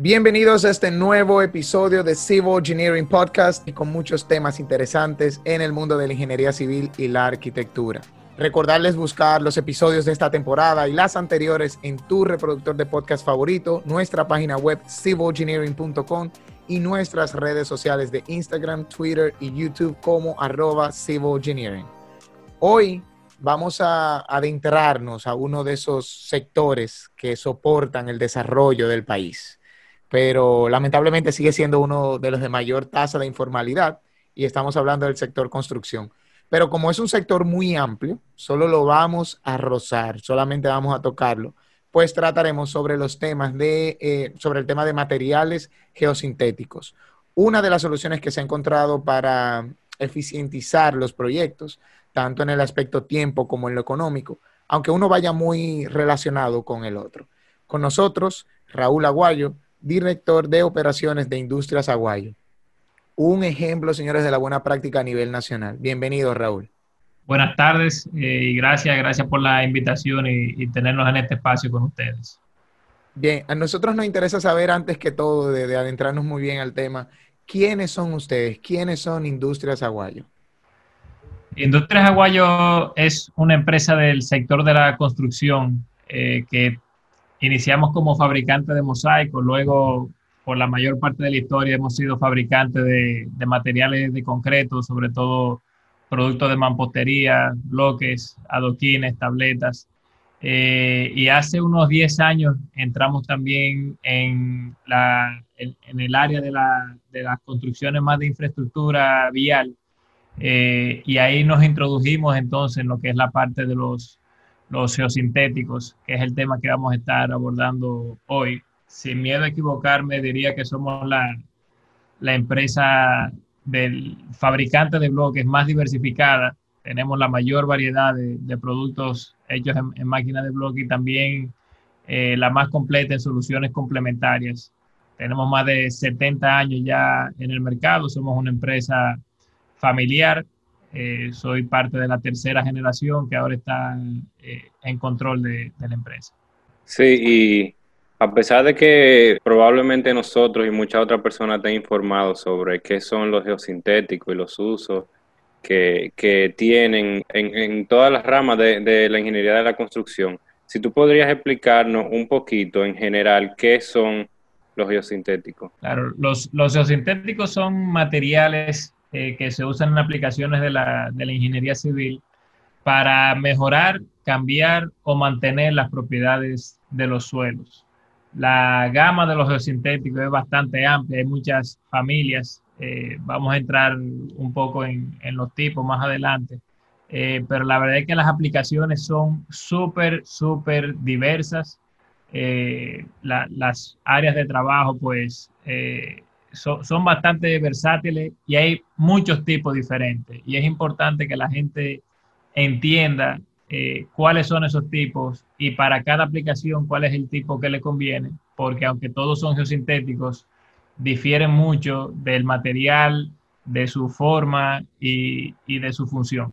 Bienvenidos a este nuevo episodio de Civil Engineering Podcast y con muchos temas interesantes en el mundo de la ingeniería civil y la arquitectura. Recordarles buscar los episodios de esta temporada y las anteriores en tu reproductor de podcast favorito, nuestra página web civilengineering.com y nuestras redes sociales de Instagram, Twitter y YouTube como arroba civilengineering. Hoy vamos a adentrarnos a uno de esos sectores que soportan el desarrollo del país pero lamentablemente sigue siendo uno de los de mayor tasa de informalidad y estamos hablando del sector construcción. Pero como es un sector muy amplio, solo lo vamos a rozar, solamente vamos a tocarlo, pues trataremos sobre los temas de, eh, sobre el tema de materiales geosintéticos. Una de las soluciones que se ha encontrado para eficientizar los proyectos, tanto en el aspecto tiempo como en lo económico, aunque uno vaya muy relacionado con el otro. Con nosotros, Raúl Aguayo, director de operaciones de Industrias Aguayo. Un ejemplo, señores, de la buena práctica a nivel nacional. Bienvenido, Raúl. Buenas tardes eh, y gracias, gracias por la invitación y, tenernos en este espacio con ustedes. Bien, a nosotros nos interesa saber antes que todo, de, adentrarnos muy bien al tema, ¿quiénes son ustedes? ¿Quiénes son Industrias Aguayo? Industrias Aguayo es una empresa del sector de la construcción eh, que Iniciamos como fabricante de mosaicos, luego por la mayor parte de la historia hemos sido fabricantes de, materiales de concreto, sobre todo productos de mampostería, bloques, adoquines, tabletas. Eh, y hace unos 10 años entramos también en, la, en, el área de, la, de, las construcciones más de infraestructura vial. Eh, y ahí nos introdujimos entonces en lo que es la parte de los los geosintéticos, que es el tema que vamos a estar abordando hoy. Sin miedo a equivocarme, diría que somos la, la empresa del fabricante de bloques más diversificada. Tenemos la mayor variedad de, productos hechos en, máquinas de bloque y también eh, la más completa en soluciones complementarias. Tenemos más de 70 años ya en el mercado, somos una empresa familiar eh, soy parte de la tercera generación que ahora está eh, en control de, la empresa. Sí, y a pesar de que probablemente nosotros y muchas otras personas estén informados sobre qué son los geosintéticos y los usos que, tienen en, todas las ramas de, la ingeniería de la construcción, si tú podrías explicarnos un poquito en general qué son los geosintéticos. Claro, los, los geosintéticos son materiales eh, que se usan en aplicaciones de la, de la ingeniería civil para mejorar, cambiar o mantener las propiedades de los suelos. La gama de los geosintéticos es bastante amplia, hay muchas familias. Eh, vamos a entrar un poco en, en los tipos más adelante, eh, pero la verdad es que las aplicaciones son súper, súper diversas. las áreas de trabajo, pues, son, bastante versátiles y hay muchos tipos diferentes. Y es importante que la gente entienda eh, cuáles son esos tipos y para cada aplicación cuál es el tipo que le conviene, porque aunque todos son geosintéticos, difieren mucho del material, de su forma y, de su función.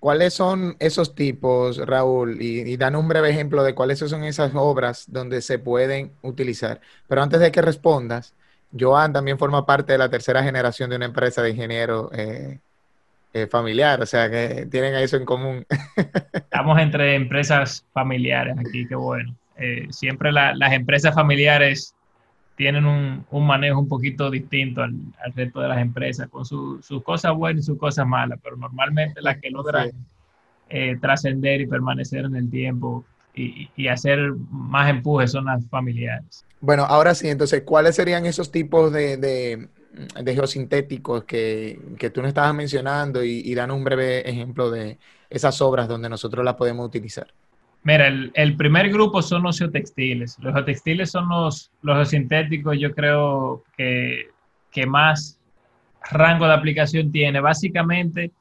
¿Cuáles son esos tipos, Raúl? Y, y dan un breve ejemplo de cuáles son esas obras donde se pueden utilizar. Pero antes de que respondas, Joan también forma parte de la tercera generación de una empresa de ingenieros eh, eh, familiar, o sea que tienen eso en común. Estamos entre empresas familiares aquí, qué bueno. Eh, siempre las empresas familiares tienen un, manejo un poquito distinto al, resto de las empresas, con sus cosas buenas y sus cosas malas, pero normalmente las que logran trascender y permanecer en el tiempo y, hacer más empuje son las familiares. Bueno, ahora sí, entonces, ¿cuáles serían esos tipos de, de, geosintéticos que, que, tú nos estabas mencionando y, dan un breve ejemplo de esas obras donde nosotros las podemos utilizar? Mira, el, el, primer grupo son los geotextiles. Los geotextiles son los, los geosintéticos, yo creo que, que más rango de aplicación tiene. Básicamente,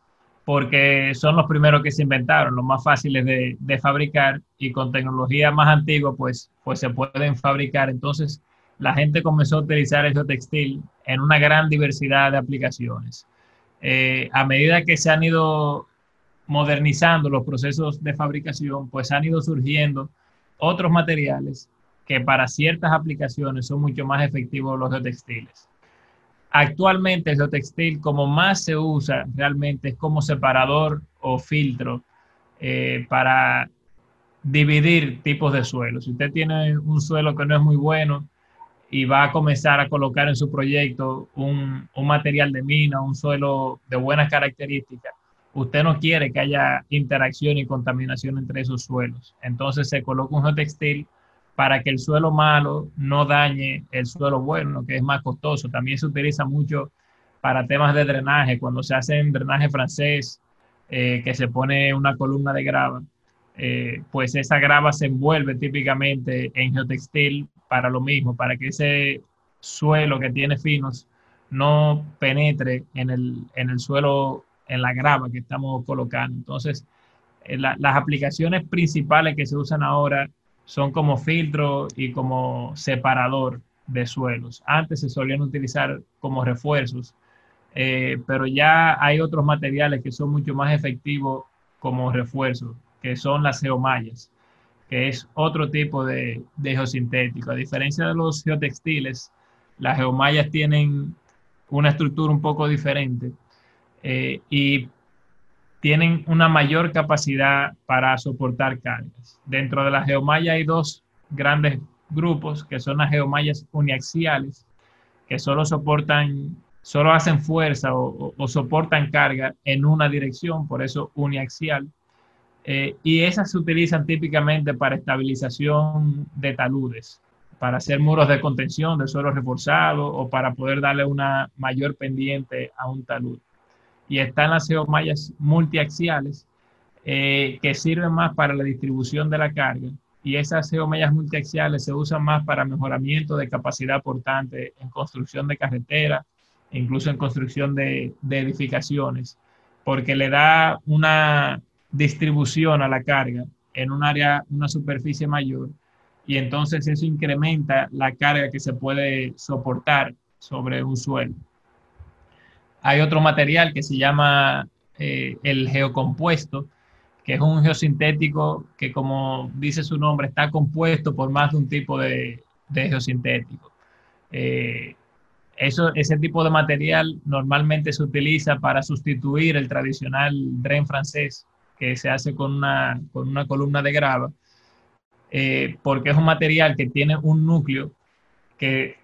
porque son los primeros que se inventaron, los más fáciles de, fabricar y con tecnología más antigua, pues, pues se pueden fabricar. Entonces, la gente comenzó a utilizar el textil en una gran diversidad de aplicaciones. Eh, a medida que se han ido modernizando los procesos de fabricación, pues han ido surgiendo otros materiales que para ciertas aplicaciones son mucho más efectivos los geotextiles. Actualmente el geotextil como más se usa realmente es como separador o filtro eh, para dividir tipos de suelos. Si usted tiene un suelo que no es muy bueno y va a comenzar a colocar en su proyecto un, un material de mina, un suelo de buenas características, usted no quiere que haya interacción y contaminación entre esos suelos. Entonces se coloca un geotextil para que el suelo malo no dañe el suelo bueno, que es más costoso. También se utiliza mucho para temas de drenaje, cuando se hace en drenaje francés, eh, que se pone una columna de grava, eh, pues esa grava se envuelve típicamente en geotextil para lo mismo, para que ese suelo que tiene finos no penetre en el, en el suelo, en la grava que estamos colocando. Entonces, eh, las aplicaciones principales que se usan ahora son como filtro y como separador de suelos. Antes se solían utilizar como refuerzos, eh, pero ya hay otros materiales que son mucho más efectivos como refuerzos, que son las geomallas, que es otro tipo de, de geosintético. A diferencia de los geotextiles, las geomallas tienen una estructura un poco diferente eh, y tienen una mayor capacidad para soportar cargas. Dentro de las geomallas hay dos grandes grupos, que son las geomallas uniaxiales, que solo soportan, solo hacen fuerza o, soportan carga en una dirección, por eso uniaxial. Eh, y esas se utilizan típicamente para estabilización de taludes, para hacer muros de contención de suelo reforzado o para poder darle una mayor pendiente a un talud y están las geomallas multiaxiales eh, que sirven más para la distribución de la carga y esas geomallas multiaxiales se usan más para mejoramiento de capacidad portante en construcción de carreteras, incluso en construcción de, de edificaciones, porque le da una distribución a la carga en un área, una superficie mayor, y entonces eso incrementa la carga que se puede soportar sobre un suelo. Hay otro material que se llama eh, el geocompuesto, que es un geosintético que, como dice su nombre, está compuesto por más de un tipo de, geosintético. Eh, eso, ese tipo de material normalmente se utiliza para sustituir el tradicional dren francés que se hace con una, con una columna de grava, eh, porque es un material que tiene un núcleo que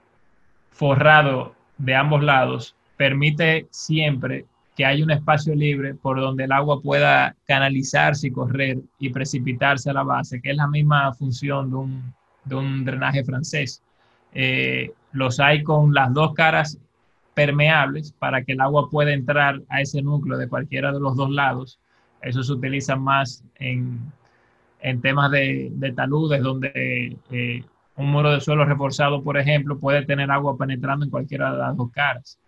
forrado de ambos lados permite siempre que haya un espacio libre por donde el agua pueda canalizarse y correr y precipitarse a la base, que es la misma función de un, de un drenaje francés. Eh, los hay con las dos caras permeables para que el agua pueda entrar a ese núcleo de cualquiera de los dos lados. Eso se utiliza más en, en temas de, de, taludes, donde eh, un muro de suelo reforzado, por ejemplo, puede tener agua penetrando en cualquiera de las dos caras.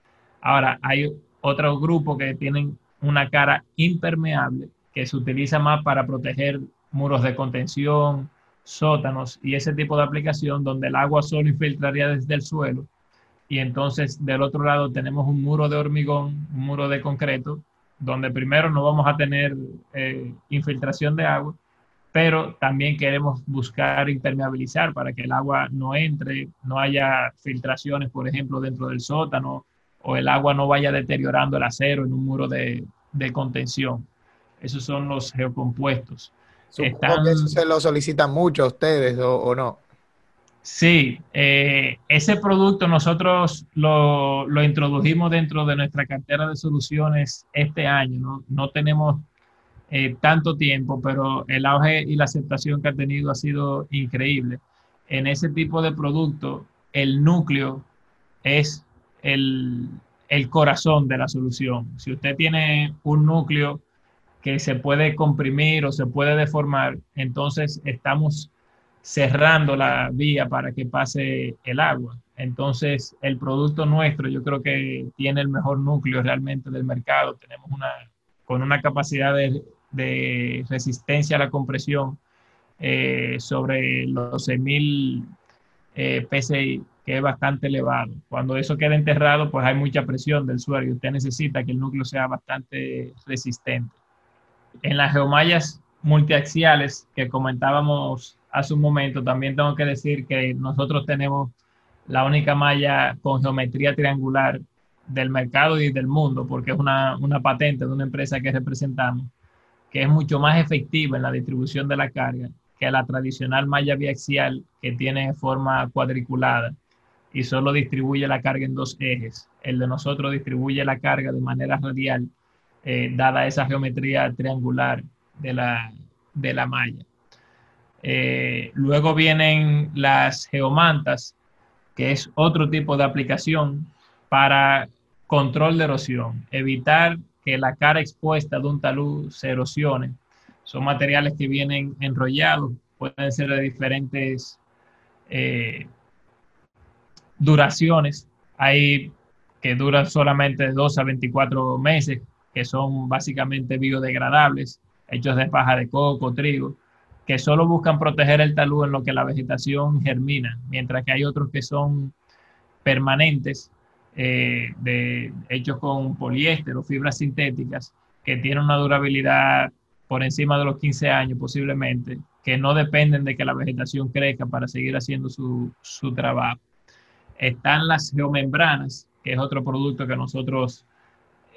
Ahora, hay otro grupo que tienen una cara impermeable que se utiliza más para proteger muros de contención, sótanos y ese tipo de aplicación donde el agua solo infiltraría desde el suelo. Y entonces del otro lado tenemos un muro de hormigón, un muro de concreto, donde primero no vamos a tener eh, infiltración de agua, pero también queremos buscar impermeabilizar para que el agua no entre, no haya filtraciones, por ejemplo, dentro del sótano o el agua no vaya deteriorando el acero en un muro de, contención. Esos son los geocompuestos. Supongo que eso se lo solicitan mucho a ustedes o, no. Sí, eh, ese producto nosotros lo, introdujimos dentro de nuestra cartera de soluciones este año. No, tenemos eh, tanto tiempo, pero el auge y la aceptación que ha tenido ha sido increíble. En ese tipo de producto, el núcleo es el, corazón de la solución. Si usted tiene un núcleo que se puede comprimir o se puede deformar, entonces estamos cerrando la vía para que pase el agua. Entonces, el producto nuestro yo creo que tiene el mejor núcleo realmente del mercado. Tenemos una, con una capacidad de, resistencia a la compresión eh, sobre los 6.000 eh, PSI que es bastante elevado. Cuando eso queda enterrado, pues hay mucha presión del suelo y usted necesita que el núcleo sea bastante resistente. En las geomallas multiaxiales que comentábamos hace un momento, también tengo que decir que nosotros tenemos la única malla con geometría triangular del mercado y del mundo, porque es una, una patente de una empresa que representamos, que es mucho más efectiva en la distribución de la carga que la tradicional malla biaxial que tiene forma cuadriculada y solo distribuye la carga en dos ejes. El de nosotros distribuye la carga de manera radial, eh, dada esa geometría triangular de la, de la malla. Eh, luego vienen las geomantas, que es otro tipo de aplicación para control de erosión, evitar que la cara expuesta de un talud se erosione. Son materiales que vienen enrollados, pueden ser de diferentes eh, duraciones. Hay que duran solamente 2 a 24 meses, que son básicamente biodegradables, hechos de paja de coco, trigo, que solo buscan proteger el talud en lo que la vegetación germina, mientras que hay otros que son permanentes, eh, de, hechos con poliéster o fibras sintéticas, que tienen una durabilidad por encima de los 15 años posiblemente, que no dependen de que la vegetación crezca para seguir haciendo su, su trabajo. Están las geomembranas, que es otro producto que nosotros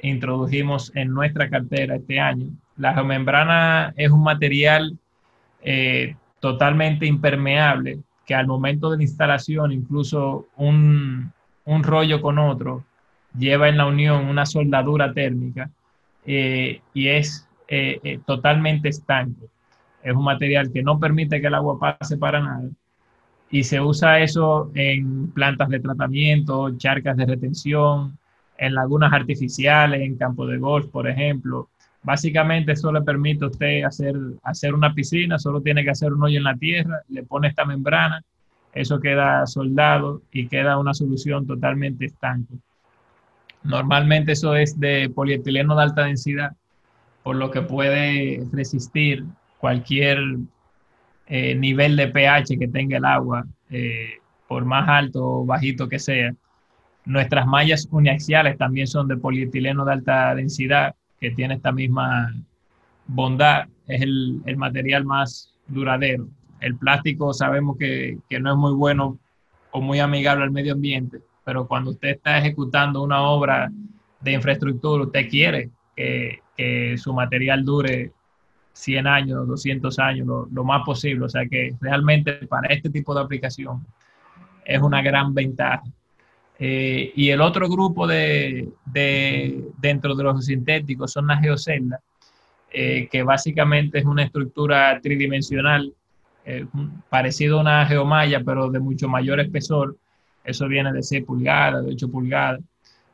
introdujimos en nuestra cartera este año. La geomembrana es un material eh, totalmente impermeable que al momento de la instalación, incluso un, un rollo con otro, lleva en la unión una soldadura térmica eh, y es eh, totalmente estanco. Es un material que no permite que el agua pase para nada y se usa eso en plantas de tratamiento, charcas de retención, en lagunas artificiales, en campo de golf, por ejemplo. Básicamente eso le permite a usted hacer, hacer una piscina, solo tiene que hacer un hoyo en la tierra, le pone esta membrana, eso queda soldado y queda una solución totalmente estanco. Normalmente eso es de polietileno de alta densidad, por lo que puede resistir cualquier eh, nivel de pH que tenga el agua, eh, por más alto o bajito que sea. Nuestras mallas uniaxiales también son de polietileno de alta densidad, que tiene esta misma bondad, es el, el material más duradero. El plástico sabemos que, que, no es muy bueno o muy amigable al medio ambiente, pero cuando usted está ejecutando una obra de infraestructura, usted quiere que, que su material dure 100 años, 200 años, lo, más posible. O sea que realmente para este tipo de aplicación es una gran ventaja. Eh, y el otro grupo de, dentro de los sintéticos son las geoceldas, eh, que básicamente es una estructura tridimensional, eh, parecido a una geomalla, pero de mucho mayor espesor. Eso viene de 6 pulgadas, de 8 pulgadas,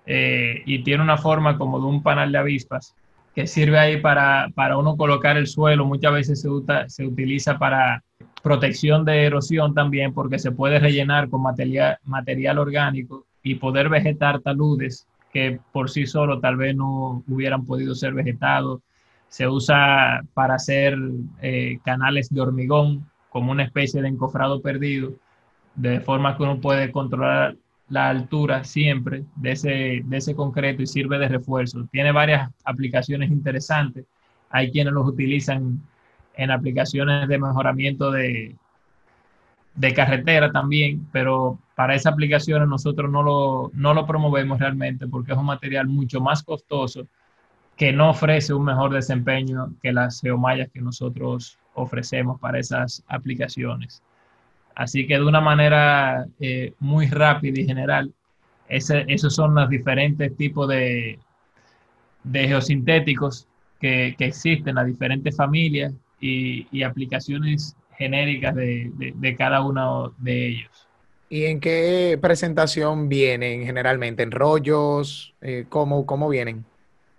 y tiene una forma como de un panal de avispas que sirve ahí para, para uno colocar el suelo. Muchas veces se, se utiliza para protección de erosión también porque se puede rellenar con material, material orgánico y poder vegetar taludes que por sí solo tal vez no hubieran podido ser vegetados. Se usa para hacer eh, canales de hormigón como una especie de encofrado perdido, de forma que uno puede controlar la altura siempre de ese, de ese concreto y sirve de refuerzo. Tiene varias aplicaciones interesantes. Hay quienes los utilizan en aplicaciones de mejoramiento de, de carretera también, pero para esas aplicaciones nosotros no lo, no lo promovemos realmente porque es un material mucho más costoso que no ofrece un mejor desempeño que las geomallas que nosotros ofrecemos para esas aplicaciones. Así que de una manera eh, muy rápida y general, ese, esos son los diferentes tipos de, de geosintéticos que, que, existen, las diferentes familias y, y aplicaciones genéricas de, de, de, cada uno de ellos. ¿Y en qué presentación vienen generalmente? ¿En rollos? Eh, ¿cómo, ¿Cómo vienen?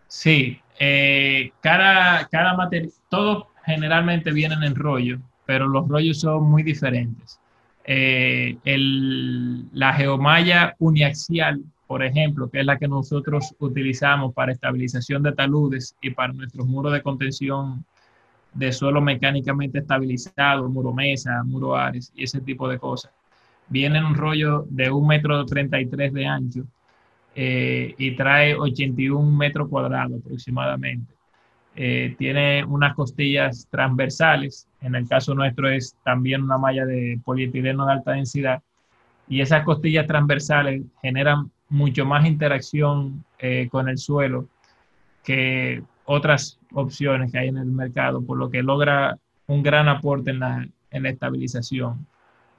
Sí, eh, cada, cada material, todos generalmente vienen en rollo, pero los rollos son muy diferentes. Eh, la geomalla uniaxial, por ejemplo, que es la que nosotros utilizamos para estabilización de taludes y para nuestros muros de contención de suelo mecánicamente estabilizado, muro mesa, muro ares y ese tipo de cosas. Viene en un rollo de un metro 33 de ancho eh, y trae 81 metros cuadrados aproximadamente. Eh, tiene unas costillas transversales, en el caso nuestro es también una malla de polietileno de alta densidad, y esas costillas transversales generan mucho más interacción eh, con el suelo que otras opciones que hay en el mercado, por lo que logra un gran aporte en la, en la estabilización.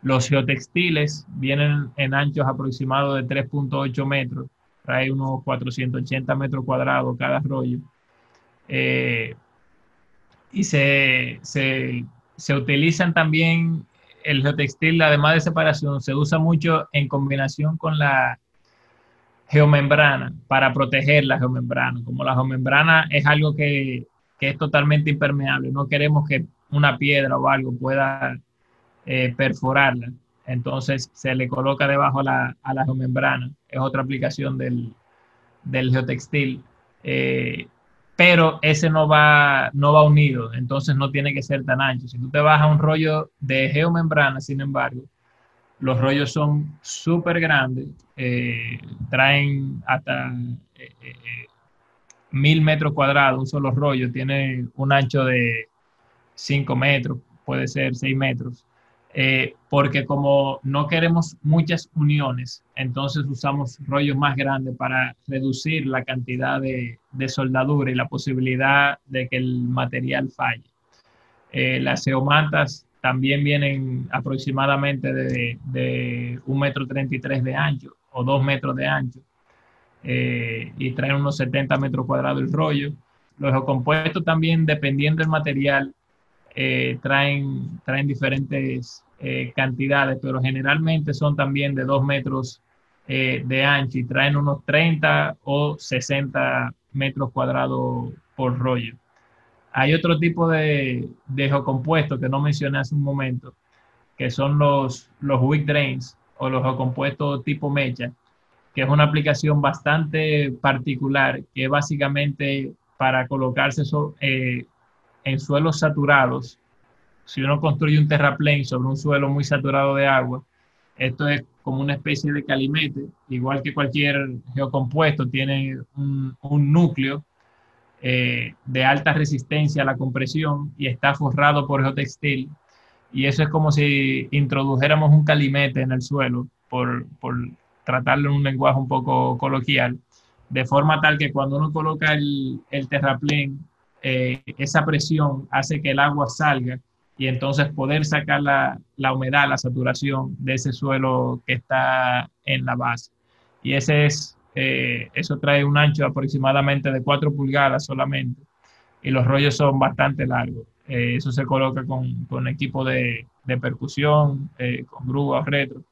Los geotextiles vienen en anchos aproximados de 3.8 metros, trae unos 480 metros cuadrados cada rollo. Eh, y se, se, se, utilizan también el geotextil, además de separación, se usa mucho en combinación con la geomembrana para proteger la geomembrana. Como la geomembrana es algo que, que es totalmente impermeable, no queremos que una piedra o algo pueda eh, perforarla. Entonces se le coloca debajo a la, la geomembrana. Es otra aplicación del, del geotextil. Eh, pero ese no va, no va unido, entonces no tiene que ser tan ancho. Si tú te vas a un rollo de geomembrana, sin embargo, los rollos son súper grandes, eh, traen hasta eh, eh, mil metros cuadrados, un solo rollo, tiene un ancho de 5 metros, puede ser 6 metros. Eh, porque como no queremos muchas uniones, entonces usamos rollos más grandes para reducir la cantidad de, soldadura y la posibilidad de que el material falle. Eh, las geomantas también vienen aproximadamente de, de 1,33 metro de ancho o 2 metros de ancho eh, y traen unos 70 metros cuadrados el rollo. Los compuestos también, dependiendo del material, eh, traen, traen diferentes eh, cantidades, pero generalmente son también de 2 metros eh, de ancho y traen unos 30 o 60 metros cuadrados por rollo. Hay otro tipo de, de compuestos que no mencioné hace un momento, que son los, los wick drains o los compuestos tipo mecha, que es una aplicación bastante particular, que básicamente para colocarse eso en suelos saturados, si uno construye un terraplén sobre un suelo muy saturado de agua, esto es como una especie de calimete, igual que cualquier geocompuesto, tiene un, núcleo eh, de alta resistencia a la compresión y está forrado por geotextil. Y eso es como si introdujéramos un calimete en el suelo, por, por tratarlo en un lenguaje un poco coloquial, de forma tal que cuando uno coloca el, el terraplén eh, esa presión hace que el agua salga y entonces poder sacar la, la, humedad, la saturación de ese suelo que está en la base. Y ese es, eh, eso trae un ancho aproximadamente de 4 pulgadas solamente y los rollos son bastante largos. Eh, eso se coloca con, con equipo de, de percusión, con grúas, retro,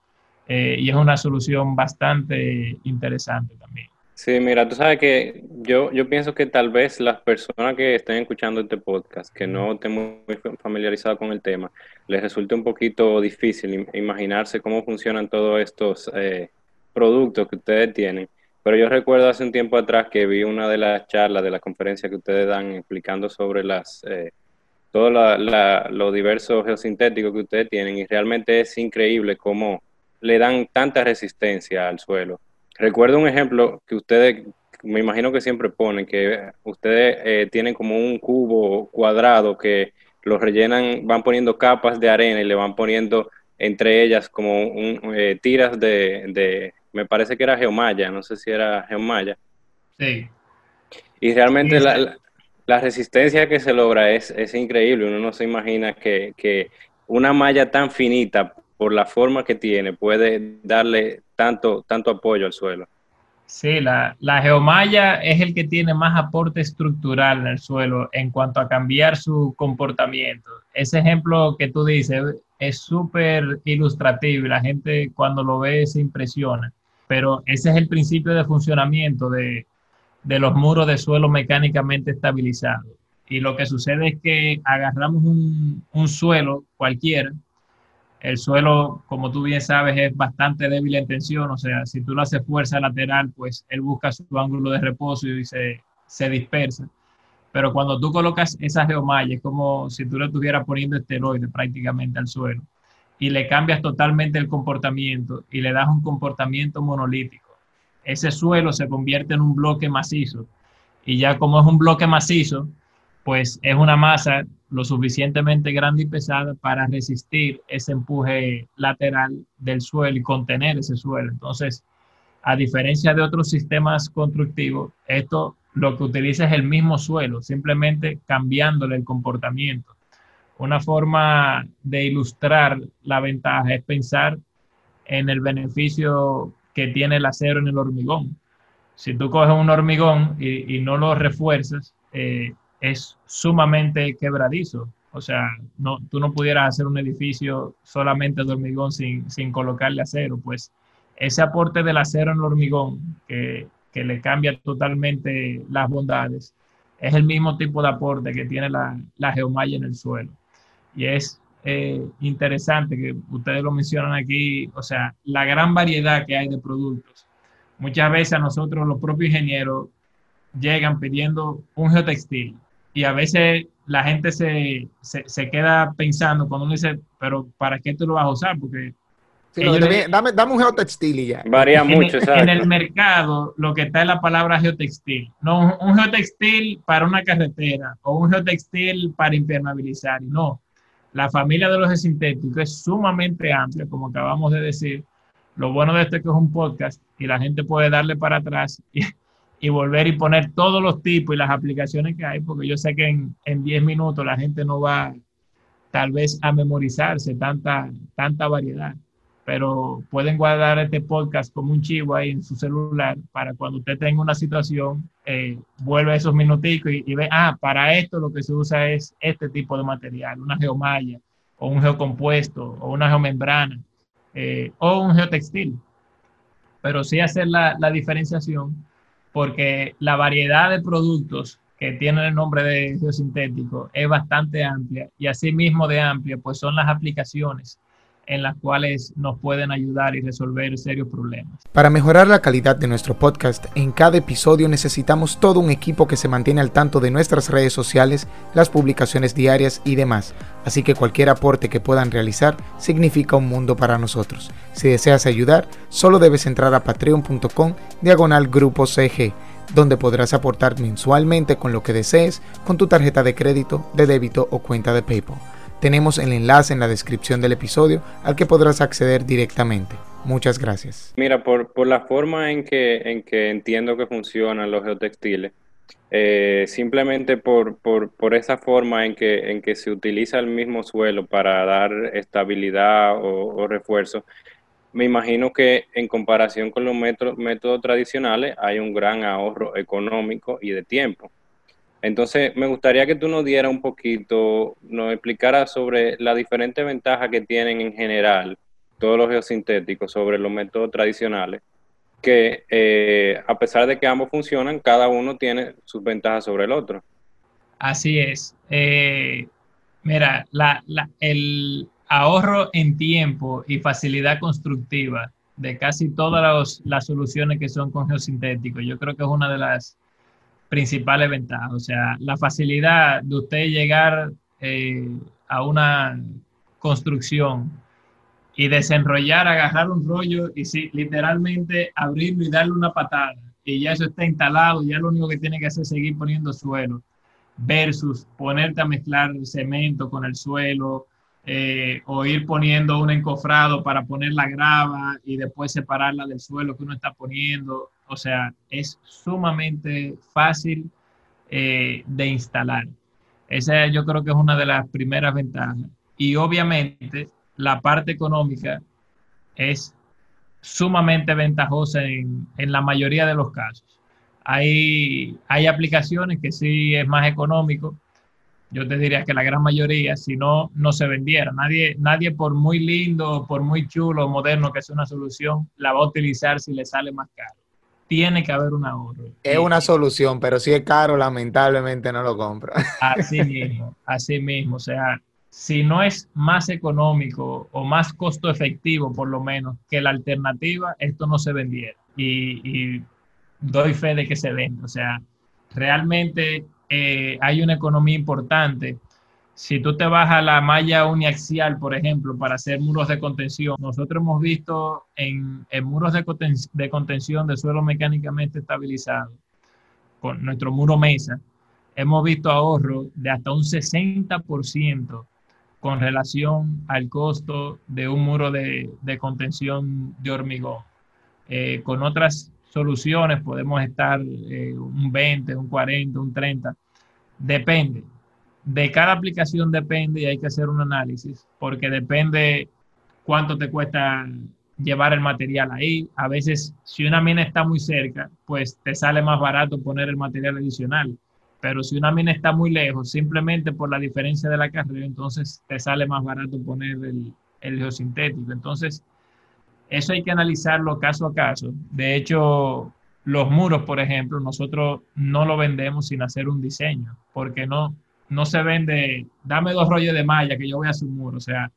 y es una solución bastante interesante también. Sí, mira, tú sabes que yo, yo pienso que tal vez las personas que estén escuchando este podcast, que no estén muy familiarizadas con el tema, les resulte un poquito difícil imaginarse cómo funcionan todos estos eh, productos que ustedes tienen. Pero yo recuerdo hace un tiempo atrás que vi una de las charlas de la conferencia que ustedes dan explicando sobre las eh, todo la, lo diverso geosintético que ustedes tienen y realmente es increíble cómo le dan tanta resistencia al suelo Recuerdo un ejemplo que ustedes, me imagino que siempre ponen, que ustedes eh, tienen como un cubo cuadrado que lo rellenan, van poniendo capas de arena y le van poniendo entre ellas como un, eh, tiras de, me parece que era geomaya, no sé si era geomaya. Sí. Y realmente la, la, resistencia que se logra es, es increíble, uno no se imagina que, que una malla tan finita por la forma que tiene, puede darle tanto, tanto apoyo al suelo. Sí, la, la geomalla es el que tiene más aporte estructural en el suelo en cuanto a cambiar su comportamiento. Ese ejemplo que tú dices es súper ilustrativo y la gente cuando lo ve se impresiona. Pero ese es el principio de funcionamiento de, de los muros de suelo mecánicamente estabilizados. Y lo que sucede es que agarramos un, un suelo cualquiera el suelo, como tú bien sabes, es bastante débil en tensión, o sea, si tú lo haces fuerza lateral, pues él busca su ángulo de reposo y se, se dispersa. Pero cuando tú colocas esa geomalla, es como si tú le estuvieras poniendo esteroides prácticamente al suelo y le cambias totalmente el comportamiento y le das un comportamiento monolítico. Ese suelo se convierte en un bloque macizo y ya como es un bloque macizo, pues es una masa lo suficientemente grande y pesada para resistir ese empuje lateral del suelo y contener ese suelo. Entonces, a diferencia de otros sistemas constructivos, esto lo que utiliza es el mismo suelo, simplemente cambiándole el comportamiento. Una forma de ilustrar la ventaja es pensar en el beneficio que tiene el acero en el hormigón. Si tú coges un hormigón y, no lo refuerzas, eh, es sumamente quebradizo. O sea, no, tú no pudieras hacer un edificio solamente de hormigón sin, sin colocarle acero. Pues ese aporte del acero en el hormigón, que, que, le cambia totalmente las bondades, es el mismo tipo de aporte que tiene la, la geomalla en el suelo. Y es eh, interesante que ustedes lo mencionan aquí, o sea, la gran variedad que hay de productos. Muchas veces a nosotros, los propios ingenieros, llegan pidiendo un geotextil y a veces la gente se, se, queda pensando cuando uno dice, pero ¿para qué tú lo vas a usar? Porque... dame, dame, un geotextil y ya. Varía mucho, ¿sabes? En el mercado lo que está es la palabra geotextil. No, un, geotextil para una carretera o un geotextil para impermeabilizar. No, la familia de los sintéticos es sumamente amplia, como acabamos de decir. Lo bueno de esto es que es un podcast y la gente puede darle para atrás y, y volver y poner todos los tipos y las aplicaciones que hay, porque yo sé que en, 10 minutos la gente no va tal vez a memorizarse tanta, tanta variedad, pero pueden guardar este podcast como un chivo ahí en su celular para cuando usted tenga una situación, eh, vuelve esos minuticos y, ve, ah, para esto lo que se usa es este tipo de material, una geomalla o un geocompuesto o una geomembrana eh, o un geotextil. Pero sí hacer la, la diferenciación porque la variedad de productos que tienen el nombre de geosintético es bastante amplia y asimismo de amplia, pues son las aplicaciones en las cuales nos pueden ayudar y resolver serios problemas. Para mejorar la calidad de nuestro podcast, en cada episodio necesitamos todo un equipo que se mantiene al tanto de nuestras redes sociales, las publicaciones diarias y demás, así que cualquier aporte que puedan realizar significa un mundo para nosotros. Si deseas ayudar, solo debes entrar a patreon.com diagonal grupo CG donde podrás aportar mensualmente con lo que desees con tu tarjeta de crédito, de débito o cuenta de PayPal. Tenemos el enlace en la descripción del episodio al que podrás acceder directamente. Muchas gracias. Mira, por, la forma en que, en que entiendo que funcionan los geotextiles, eh, simplemente por, esa forma en que se utiliza el mismo suelo para dar estabilidad o, refuerzo, me imagino que en comparación con los métodos tradicionales hay un gran ahorro económico y de tiempo. Entonces, me gustaría que tú nos dieras un poquito, nos explicaras sobre la diferente ventaja que tienen en general todos los geosintéticos sobre los métodos tradicionales, que eh, a pesar de que ambos funcionan, cada uno tiene sus ventajas sobre el otro. Así es. Eh, mira, el ahorro en tiempo y facilidad constructiva de casi todas las soluciones que son con geosintéticos, yo creo que es una de las principales ventajas. O sea, la facilidad de usted llegar eh, a una construcción y desenrollar, agarrar un rollo y sí, literalmente abrirlo y darle una patada. Y ya eso está instalado, ya lo único que tiene que hacer es seguir poniendo suelo, versus ponerte a mezclar cemento con el suelo, eh, o ir poniendo un encofrado para poner la grava y después separarla del suelo que uno está poniendo. O sea, es sumamente fácil eh, de instalar. Esa yo creo que es una de las primeras ventajas. Y obviamente la parte económica es sumamente ventajosa en, en, la mayoría de los casos. Hay, hay aplicaciones que sí es más económico. Yo te diría que la gran mayoría, si no, no se vendiera. Nadie, nadie por muy lindo, por muy chulo, moderno que sea una solución, la va a utilizar si le sale más caro tiene que haber un ahorro. Es una solución, pero si es caro, lamentablemente no lo compro. Así mismo, así mismo. O sea, si no es más económico o más costo efectivo, por lo menos, que la alternativa, esto no se vendiera. Y, doy fe de que se vende. O sea, realmente eh, hay una economía importante si tú te vas a la malla uniaxial, por ejemplo, para hacer muros de contención, nosotros hemos visto en, muros de, contención de suelo mecánicamente estabilizado, con nuestro muro mesa, hemos visto ahorro de hasta un 60% con relación al costo de un muro de, contención de hormigón. Eh, con otras soluciones podemos estar eh, un 20, un 40, un 30. Depende. De cada aplicación depende y hay que hacer un análisis porque depende cuánto te cuesta llevar el material ahí. A veces, si una mina está muy cerca, pues te sale más barato poner el material adicional. Pero si una mina está muy lejos, simplemente por la diferencia de la carrera, entonces te sale más barato poner el, el geosintético. Entonces, eso hay que analizarlo caso a caso. De hecho, los muros, por ejemplo, nosotros no lo vendemos sin hacer un diseño, porque no, no se vende, dame dos rollos de malla que yo voy a un muro. O sea,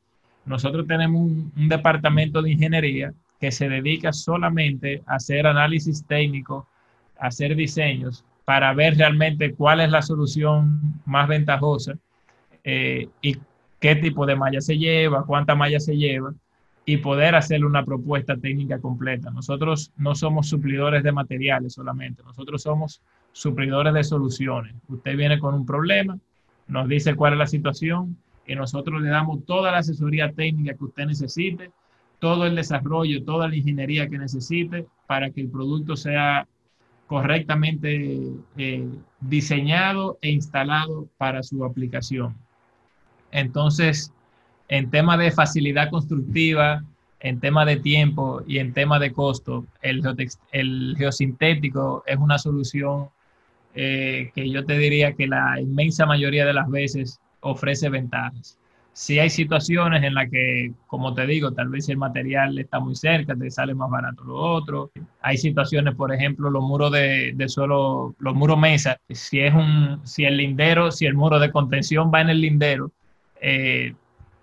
nosotros tenemos un, un departamento de ingeniería que se dedica solamente a hacer análisis técnico, a hacer diseños para ver realmente cuál es la solución más ventajosa eh, y qué tipo de malla se lleva, cuánta malla se lleva y poder hacerle una propuesta técnica completa. Nosotros no somos suplidores de materiales solamente, nosotros somos suplidores de soluciones. Usted viene con un problema, nos dice cuál es la situación y nosotros le damos toda la asesoría técnica que usted necesite, todo el desarrollo, toda la ingeniería que necesite para que el producto sea correctamente eh, diseñado e instalado para su aplicación. Entonces, en tema de facilidad constructiva, en tema de tiempo y en tema de costo, el, el geosintético es una solución eh, que yo te diría que la inmensa mayoría de las veces ofrece ventajas si hay situaciones en las que, como te digo, tal vez el material está muy cerca, te sale más barato lo otro. Hay situaciones, por ejemplo, los muros de, de suelo, los muros mesa, si es un, si el lindero, si el muro de contención va en el lindero eh,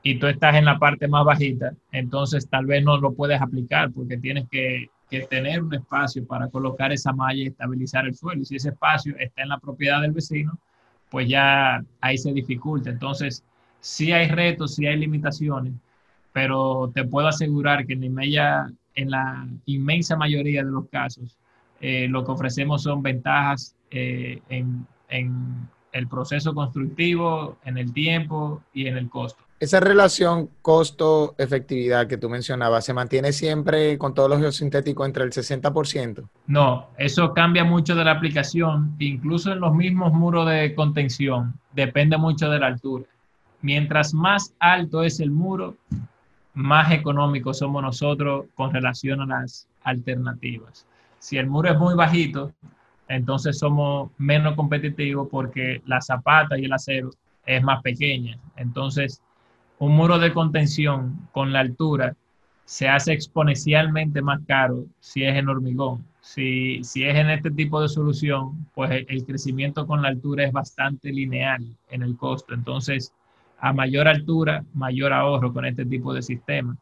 y tú estás en la parte más bajita, entonces tal vez no lo puedes aplicar porque tienes que, que tener un espacio para colocar esa malla y estabilizar el suelo. Y si ese espacio está en la propiedad del vecino, pues ya ahí se dificulta. Entonces, sí hay retos, sí hay limitaciones, pero te puedo asegurar que en la, en la inmensa mayoría de los casos, eh, lo que ofrecemos son ventajas eh, en, en el proceso constructivo, en el tiempo y en el costo. Esa relación costo-efectividad que tú mencionabas, ¿se mantiene siempre con todos los geosintéticos entre el 60%? No, eso cambia mucho de la aplicación, incluso en los mismos muros de contención, depende mucho de la altura mientras más alto es el muro, más económicos somos nosotros con relación a las alternativas. Si el muro es muy bajito, entonces somos menos competitivos porque la zapata y el acero es más pequeña. Entonces, un muro de contención con la altura se hace exponencialmente más caro si es en hormigón. Si, si es en este tipo de solución, pues el, crecimiento con la altura es bastante lineal en el costo. Entonces, a mayor altura, mayor ahorro con este tipo de sistema.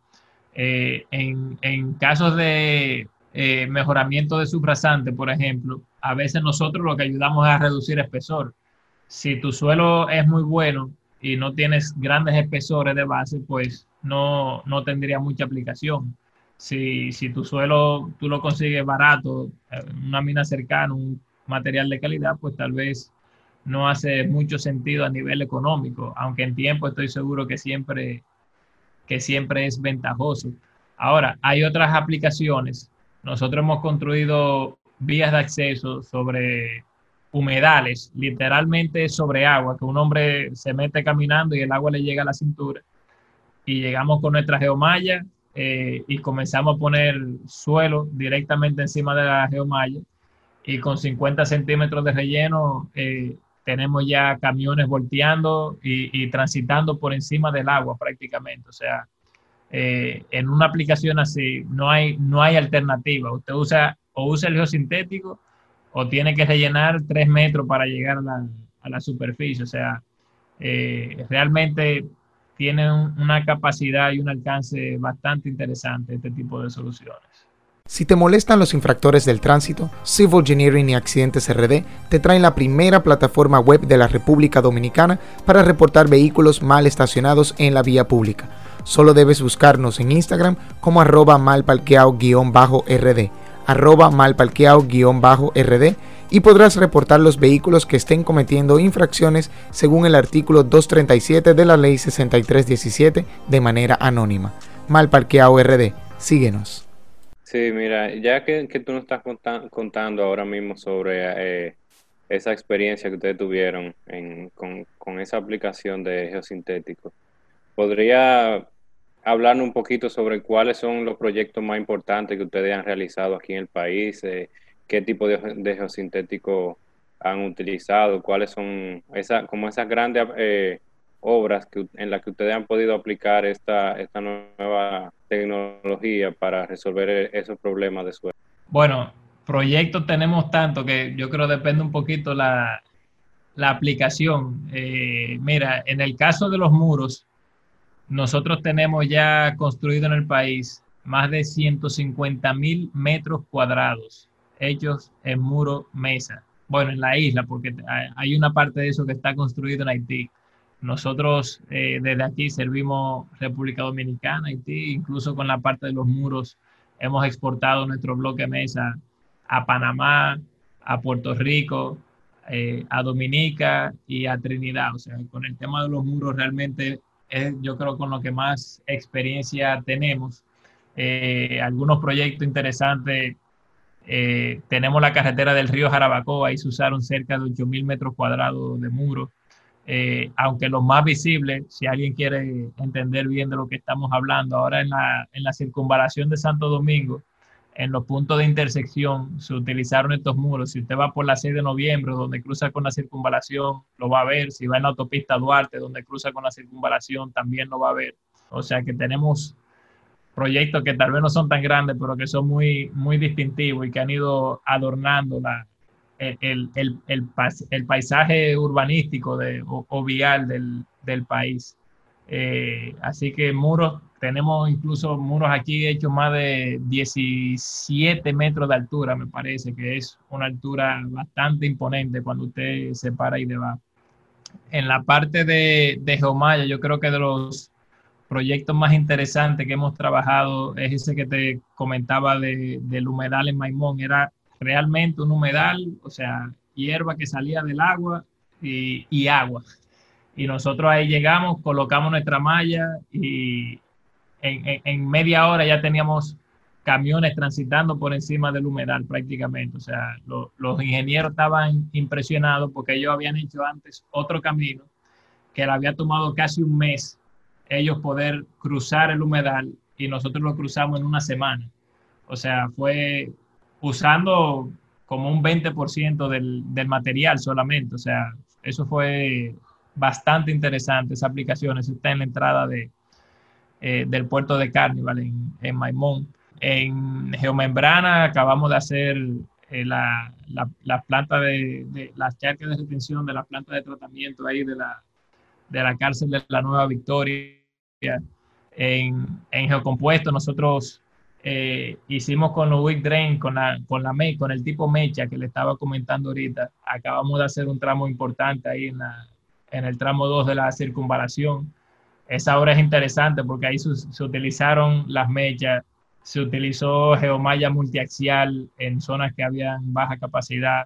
Eh, en, casos de eh, mejoramiento de subrasante, por ejemplo, a veces nosotros lo que ayudamos es a reducir espesor. Si tu suelo es muy bueno y no tienes grandes espesores de base, pues no, no tendría mucha aplicación. Si, si, tu suelo tú lo consigues barato, una mina cercana, un material de calidad, pues tal vez no hace mucho sentido a nivel económico, aunque en tiempo estoy seguro que siempre, que siempre es ventajoso. Ahora, hay otras aplicaciones. Nosotros hemos construido vías de acceso sobre humedales, literalmente sobre agua, que un hombre se mete caminando y el agua le llega a la cintura. Y llegamos con nuestra geomalla eh, y comenzamos a poner suelo directamente encima de la geomalla y con 50 centímetros de relleno eh, tenemos ya camiones volteando y, transitando por encima del agua prácticamente. O sea, eh, en una aplicación así no hay, no hay alternativa. Usted usa o usa el geosintético o tiene que rellenar tres metros para llegar a la, superficie. O sea, eh, realmente tiene una capacidad y un alcance bastante interesante este tipo de soluciones. Si te molestan los infractores del tránsito, Civil Engineering y Accidentes RD te traen la primera plataforma web de la República Dominicana para reportar vehículos mal estacionados en la vía pública. Solo debes buscarnos en Instagram como arroba malparqueado-rd, arroba malparqueado-rd y podrás reportar los vehículos que estén cometiendo infracciones según el artículo 237 de la Ley 6317 de manera anónima. Malparqueado RD, síguenos. Sí, mira, ya que, tú nos estás contando ahora mismo sobre eh, esa experiencia que ustedes tuvieron con, con, esa aplicación de geosintético, ¿podría hablar un poquito sobre cuáles son los proyectos más importantes que ustedes han realizado aquí en el país? Eh, ¿Qué tipo de, de, geosintético han utilizado? ¿Cuáles son esa, como esas grandes eh, obras que, en las que ustedes han podido aplicar esta, esta nueva tecnología para resolver e, esos problemas de suelo? Bueno, proyectos tenemos tanto que yo creo depende un poquito la, la aplicación. Eh, mira, en el caso de los muros, nosotros tenemos ya construido en el país más de 150 mil metros cuadrados hechos en muro mesa. Bueno, en la isla, porque hay una parte de eso que está construido en Haití. Nosotros eh, desde aquí servimos República Dominicana, Haití, incluso con la parte de los muros hemos exportado nuestro bloque mesa a Panamá, a Puerto Rico, eh, a Dominica y a Trinidad. O sea, con el tema de los muros realmente es yo creo con lo que más experiencia tenemos. Eh, algunos proyectos interesantes. tenemos la carretera del río Jarabacoa, ahí se usaron cerca de 8.000 metros cuadrados de muros. Eh, aunque lo más visible, si alguien quiere entender bien de lo que estamos hablando, ahora en la, en la circunvalación de Santo Domingo, en los puntos de intersección se utilizaron estos muros. Si usted va por la 6 de noviembre, donde cruza con la circunvalación, lo va a ver. Si va en la autopista Duarte, donde cruza con la circunvalación, también lo va a ver. O sea que tenemos proyectos que tal vez no son tan grandes, pero que son muy, muy distintivos y que han ido adornando la, el, el, el, paisaje urbanístico de, o, vial del, del país. Eh, así que muros, tenemos incluso muros aquí hechos más de 17 metros de altura, me parece que es una altura bastante imponente cuando usted se para ahí debajo. En la parte de, de Geomaya, yo creo que de los proyectos más interesantes que hemos trabajado es ese que te comentaba de, del humedal en Maimón. Era realmente un humedal, o sea, hierba que salía del agua y, agua. Y nosotros ahí llegamos, colocamos nuestra malla y en, media hora ya teníamos camiones transitando por encima del humedal prácticamente. O sea, los ingenieros estaban impresionados porque ellos habían hecho antes otro camino que le había tomado casi un mes ellos poder cruzar el humedal y nosotros lo cruzamos en una semana. O sea, fue usando como un 20% del, del material solamente. O sea, eso fue bastante interesante, esa aplicación. Eso está en la entrada de, eh, del puerto de Carnival en, en, Maimón. En geomembrana acabamos de hacer eh, la, la, planta de, de, las charcas de retención de la planta de tratamiento ahí de la, de la cárcel de la Nueva Victoria. En, en geocompuesto nosotros eh, hicimos con los Weak Drain, con la, con la con el tipo mecha que le estaba comentando ahorita, acabamos de hacer un tramo importante ahí en, la, en el tramo 2 de la circunvalación. Esa obra es interesante porque ahí se, se utilizaron las mechas, se utilizó geomalla multiaxial en zonas que habían baja capacidad,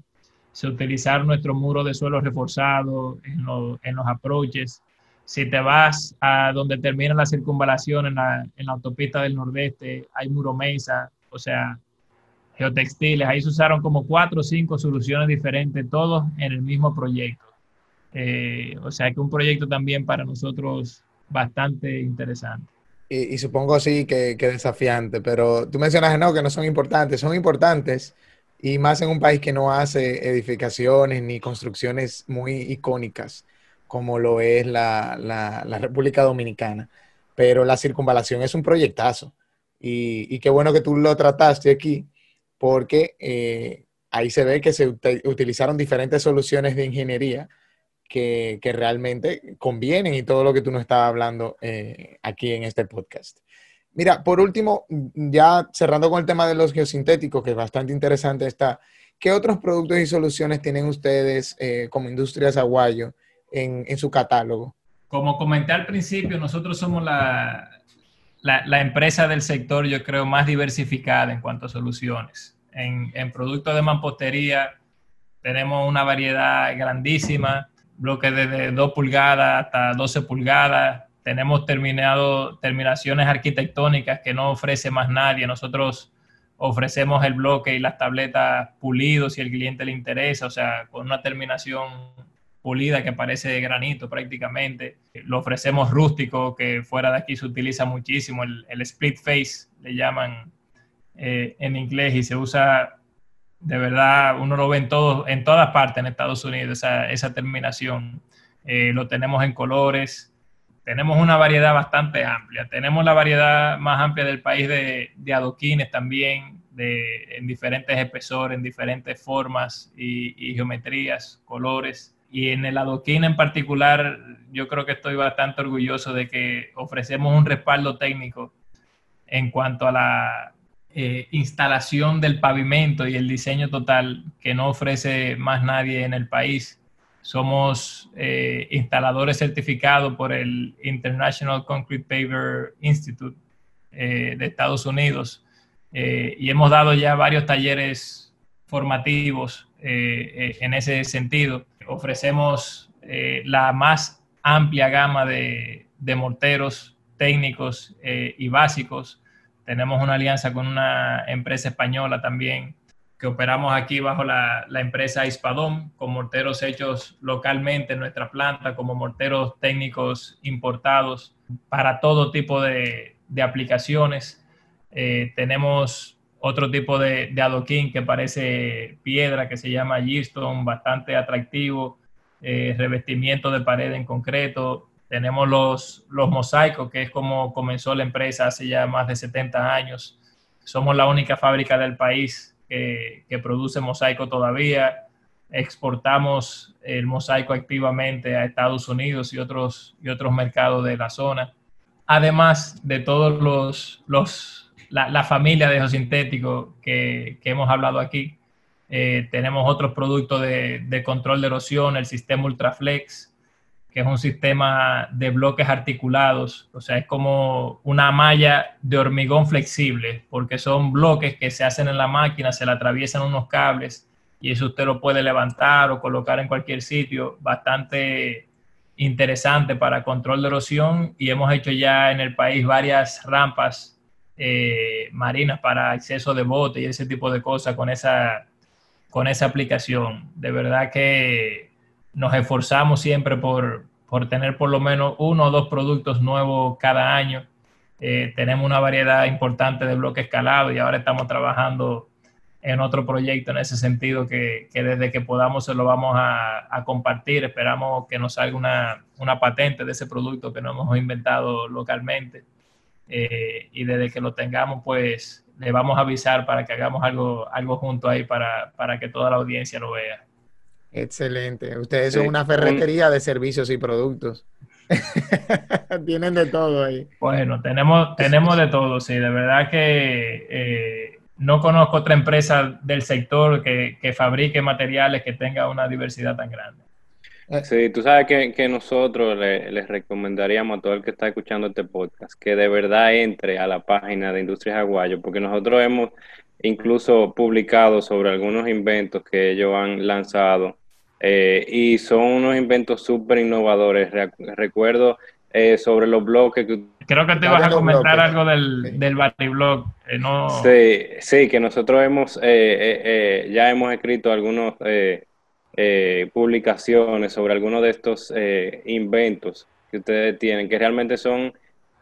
se utilizaron nuestros muros de suelo reforzados en, en los approaches, si te vas a donde termina la circunvalación en la, en la autopista del Nordeste, hay muro mesa, o sea, geotextiles. Ahí se usaron como cuatro o cinco soluciones diferentes, todos en el mismo proyecto. Eh, o sea que un proyecto también para nosotros bastante interesante. Y, supongo así que, que, desafiante, pero tú mencionas no, que no son importantes, son importantes y más en un país que no hace edificaciones ni construcciones muy icónicas como lo es la, República Dominicana. Pero la circunvalación es un proyectazo. Y, qué bueno que tú lo trataste aquí, porque eh, ahí se ve que se utilizaron diferentes soluciones de ingeniería que, realmente convienen y todo lo que tú nos estabas hablando eh, aquí en este podcast. Mira, por último, ya cerrando con el tema de los geosintéticos, que es bastante interesante está, ¿qué otros productos y soluciones tienen ustedes eh, como Industrias Aguayo en, su catálogo? Como comenté al principio, nosotros somos la, la, empresa del sector, yo creo, más diversificada en cuanto a soluciones. En, en productos de mampostería tenemos una variedad grandísima, bloques desde 2 pulgadas hasta 12 pulgadas. Tenemos terminado, terminaciones arquitectónicas que no ofrece más nadie. Nosotros ofrecemos el bloque y las tabletas pulidos si el cliente le interesa, o sea, con una terminación pulida que parece de granito prácticamente. Lo ofrecemos rústico, que fuera de aquí se utiliza muchísimo, el, split face le llaman eh, en inglés y se usa de verdad, uno lo ve en, todo, en todas partes en Estados Unidos, esa, terminación. Eh, lo tenemos en colores, tenemos una variedad bastante amplia. Tenemos la variedad más amplia del país de, adoquines también, en diferentes espesores, en diferentes formas y, geometrías, colores. Y en el adoquín en particular, yo creo que estoy bastante orgulloso de que ofrecemos un respaldo técnico en cuanto a la eh, instalación del pavimento y el diseño total que no ofrece más nadie en el país. Somos eh, instaladores certificados por el International Concrete Paver Institute eh, de Estados Unidos y hemos dado ya varios talleres formativos en ese sentido. Ofrecemos la más amplia gama de, de morteros técnicos y básicos tenemos una alianza con una empresa española también que operamos aquí bajo la, empresa Ispadom con morteros hechos localmente en nuestra planta, como morteros técnicos importados para todo tipo de, aplicaciones. Eh, tenemos otro tipo de, adoquín que parece piedra, que se llama Geestone, bastante atractivo, eh, revestimiento de pared en concreto, tenemos los, los mosaicos, que es como comenzó la empresa hace ya más de 70 años. Somos la única fábrica del país que, produce mosaico todavía. Exportamos el mosaico activamente a Estados Unidos y otros, y otros mercados de la zona. Además de todos los, los la, familia de geosintéticos que, que hemos hablado aquí, eh, tenemos otros productos de, de, control de erosión, el sistema Ultraflex, que es un sistema de bloques articulados, o sea, es como una malla de hormigón flexible, porque son bloques que se hacen en la máquina, se le atraviesan unos cables y eso usted lo puede levantar o colocar en cualquier sitio, bastante interesante para control de erosión y hemos hecho ya en el país varias rampas eh, marinas para acceso de bote y ese tipo de cosas con esa, con esa aplicación. De verdad que nos esforzamos siempre por, tener por lo menos uno o dos productos nuevos cada año. Eh, tenemos una variedad importante de bloques escalados y ahora estamos trabajando en otro proyecto en ese sentido que, desde que podamos se lo vamos a, compartir. Esperamos que nos salga una, patente de ese producto que no hemos inventado localmente. Eh, y desde que lo tengamos, pues le vamos a avisar para que hagamos algo, algo junto ahí para, para que toda la audiencia lo vea. Excelente. Ustedes son una ferretería de servicios y productos. Tienen de todo ahí. Bueno, tenemos, tenemos de todo, sí. De verdad que eh, no conozco otra empresa del sector que, fabrique materiales que tenga una diversidad tan grande. Eh. Sí, tú sabes que, nosotros les recomendaríamos a todo el que está escuchando este podcast que de verdad entre a la página de Industrias Aguayo, porque nosotros hemos incluso publicado sobre algunos inventos que ellos han lanzado eh, y son unos inventos súper innovadores. Recuerdo eh, sobre los bloques que... Creo que te vas a comentar algo del, del Blog. Eh, no... sí, sí, que nosotros hemos ya hemos escrito algunas publicaciones sobre algunos de estos inventos que ustedes tienen, que realmente son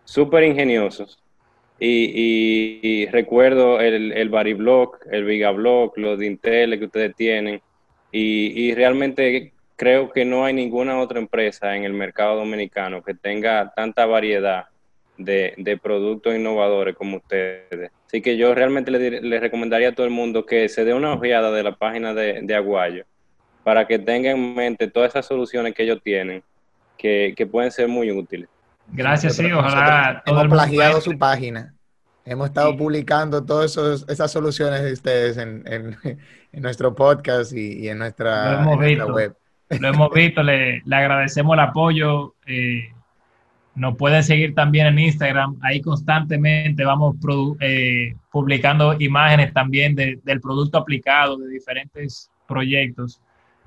súper ingeniosos. Y, recuerdo el, el Blog, el Blog, los de Intel que ustedes tienen, y, realmente creo que no hay ninguna otra empresa en el mercado dominicano que tenga tanta variedad de, productos innovadores como ustedes. Así que yo realmente le, recomendaría a todo el mundo que se dé una ojeada de la página de, Aguayo para que tenga en mente todas esas soluciones que ellos tienen que, pueden ser muy útiles. Gracias, sí, ojalá. hemos plagiado su página. Hemos estado publicando todas esas soluciones de ustedes en, en, nuestro podcast y, en, nuestra, web. Lo hemos visto, le, agradecemos el apoyo. Eh, nos pueden seguir también en Instagram. Ahí constantemente vamos eh, publicando imágenes también del producto aplicado de diferentes proyectos.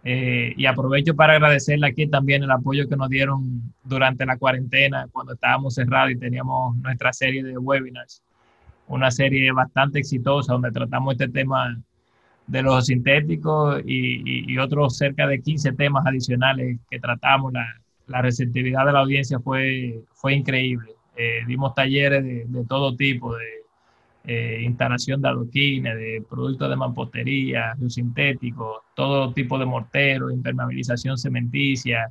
Eh, y aprovecho para agradecerle aquí también el apoyo que nos dieron durante la cuarentena, cuando estábamos cerrados y teníamos nuestra serie de webinars. Una serie bastante exitosa donde tratamos este tema de los sintéticos y, otros cerca de 15 temas adicionales que tratamos. La, la receptividad de la audiencia fue, fue increíble. Eh, dimos talleres de, de, todo tipo, de eh, instalación de adoquines, de productos de mampostería, sintéticos, todo tipo de mortero, impermeabilización cementicia,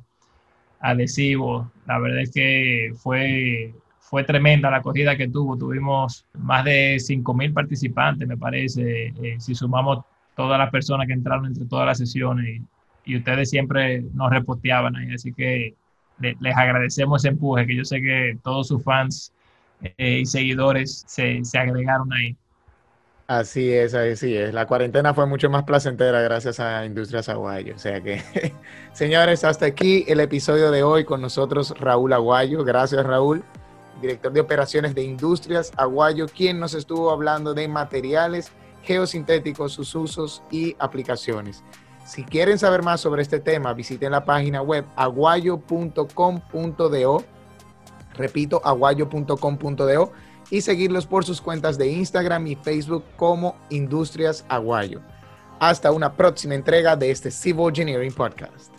adhesivos. La verdad es que fue, fue tremenda la acogida que tuvo. Tuvimos más de 5.000 participantes, me parece, eh, si sumamos todas las personas que entraron entre todas las sesiones y, y ustedes siempre nos reposteaban ahí. Así que les agradecemos ese empuje, que yo sé que todos sus fans eh, y seguidores se, se, agregaron ahí. Así es, así es. La cuarentena fue mucho más placentera gracias a Industrias Aguayo. O sea que, señores, hasta aquí el episodio de hoy con nosotros Raúl Aguayo. Gracias, Raúl, director de operaciones de Industrias Aguayo, quien nos estuvo hablando de materiales geosintéticos, sus usos y aplicaciones. Si quieren saber más sobre este tema, visiten la página web aguayo.com.do. Repito, aguayo.com.do y seguirlos por sus cuentas de Instagram y Facebook como Industrias Aguayo. Hasta una próxima entrega de este Civil Engineering Podcast.